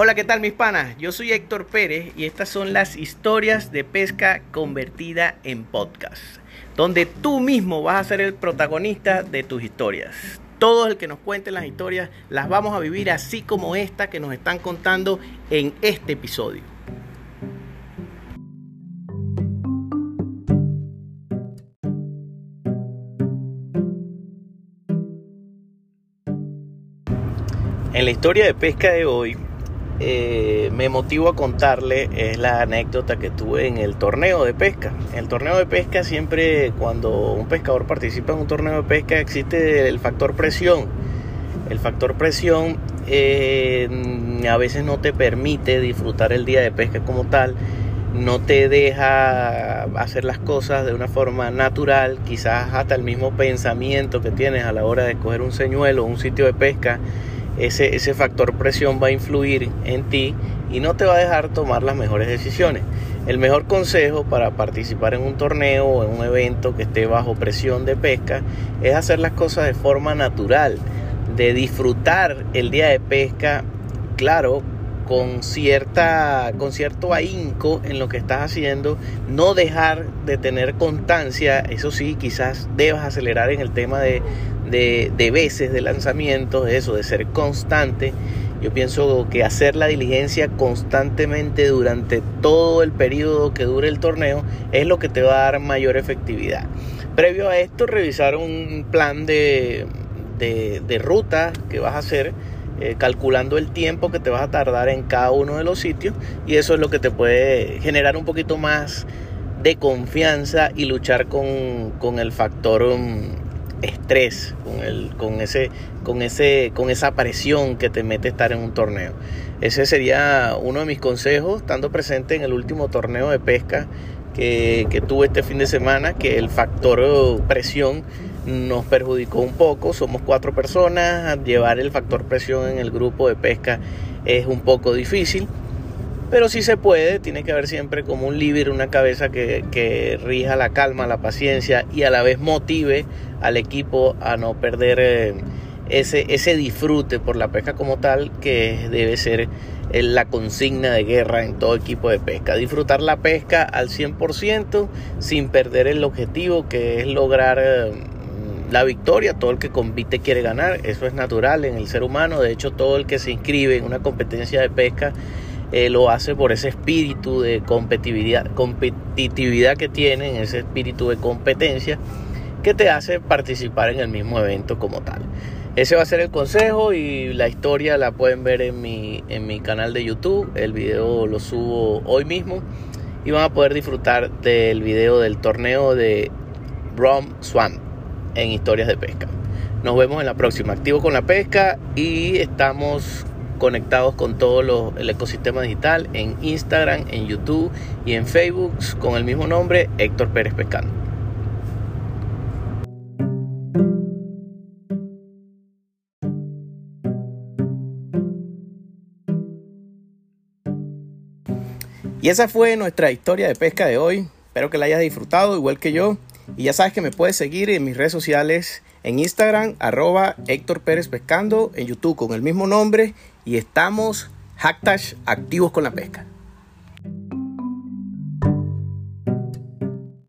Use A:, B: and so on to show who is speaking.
A: Hola, ¿qué tal mis panas? Yo soy Héctor Pérez y estas son las historias de pesca convertida en podcast, donde tú mismo vas a ser el protagonista de tus historias. Todo el que nos cuente las historias las vamos a vivir así como esta que nos están contando en este episodio. En la historia de pesca de hoy eh, me motivo a contarle es la anécdota que tuve en el torneo de pesca. En el torneo de pesca siempre cuando un pescador participa en un torneo de pesca existe el factor presión. El factor presión eh, a veces no te permite disfrutar el día de pesca como tal, no te deja hacer las cosas de una forma natural, quizás hasta el mismo pensamiento que tienes a la hora de coger un señuelo un sitio de pesca ese, factor presión va a influir en ti y no te va a dejar tomar las mejores decisiones. El mejor consejo para participar en un torneo o en un evento que esté bajo presión de pesca es hacer las cosas de forma natural, de disfrutar el día de pesca, claro, con, cierta, con cierto ahínco en lo que estás haciendo, no dejar de tener constancia, eso sí, quizás debas acelerar en el tema de, de, veces de lanzamiento, eso, de ser constante. Yo pienso que hacer la diligencia constantemente durante todo el periodo que dure el torneo es lo que te va a dar mayor efectividad. Previo a esto, revisar un plan de, de, ruta que vas a hacer, eh, calculando el tiempo que te vas a tardar en cada uno de los sitios, y eso es lo que te puede generar un poquito más de confianza y luchar con, con el factor um, estrés, con, el, con, ese, con, ese, con esa presión que te mete estar en un torneo. Ese sería uno de mis consejos, estando presente en el último torneo de pesca que, que tuve este fin de semana, que el factor presión nos perjudicó un poco. Somos cuatro personas, llevar el factor presión en el grupo de pesca es un poco difícil. Pero sí se puede, tiene que haber siempre como un líder, una cabeza que, que, rija la calma, la paciencia y a la vez motive al equipo a no perder eh, ese, ese disfrute por la pesca como tal, que debe ser eh, la consigna de guerra en todo equipo de pesca. Disfrutar la pesca al 100% sin perder el objetivo que es lograr eh, la victoria. Todo el que compite quiere ganar, eso es natural en el ser humano. De hecho, todo el que se inscribe en una competencia de pesca eh, lo hace por ese espíritu de competitividad, competitividad que tienen, ese espíritu de competencia que te hace participar en el mismo evento como tal. Ese va a ser el consejo y la historia la pueden ver en mi, en mi canal de YouTube. El video lo subo hoy mismo y van a poder disfrutar del video del torneo de Brom Swamp en historias de pesca. Nos vemos en la próxima. Activo con la pesca y estamos conectados con todo el ecosistema digital en Instagram, en YouTube y en Facebook con el mismo nombre, Héctor Pérez Pescando. Y esa fue nuestra historia de pesca de hoy. Espero que la hayas disfrutado igual que yo. Y ya sabes que me puedes seguir en mis redes sociales en Instagram, arroba Héctor Pérez Pescando, en YouTube con el mismo nombre y estamos hashtag activos con la pesca.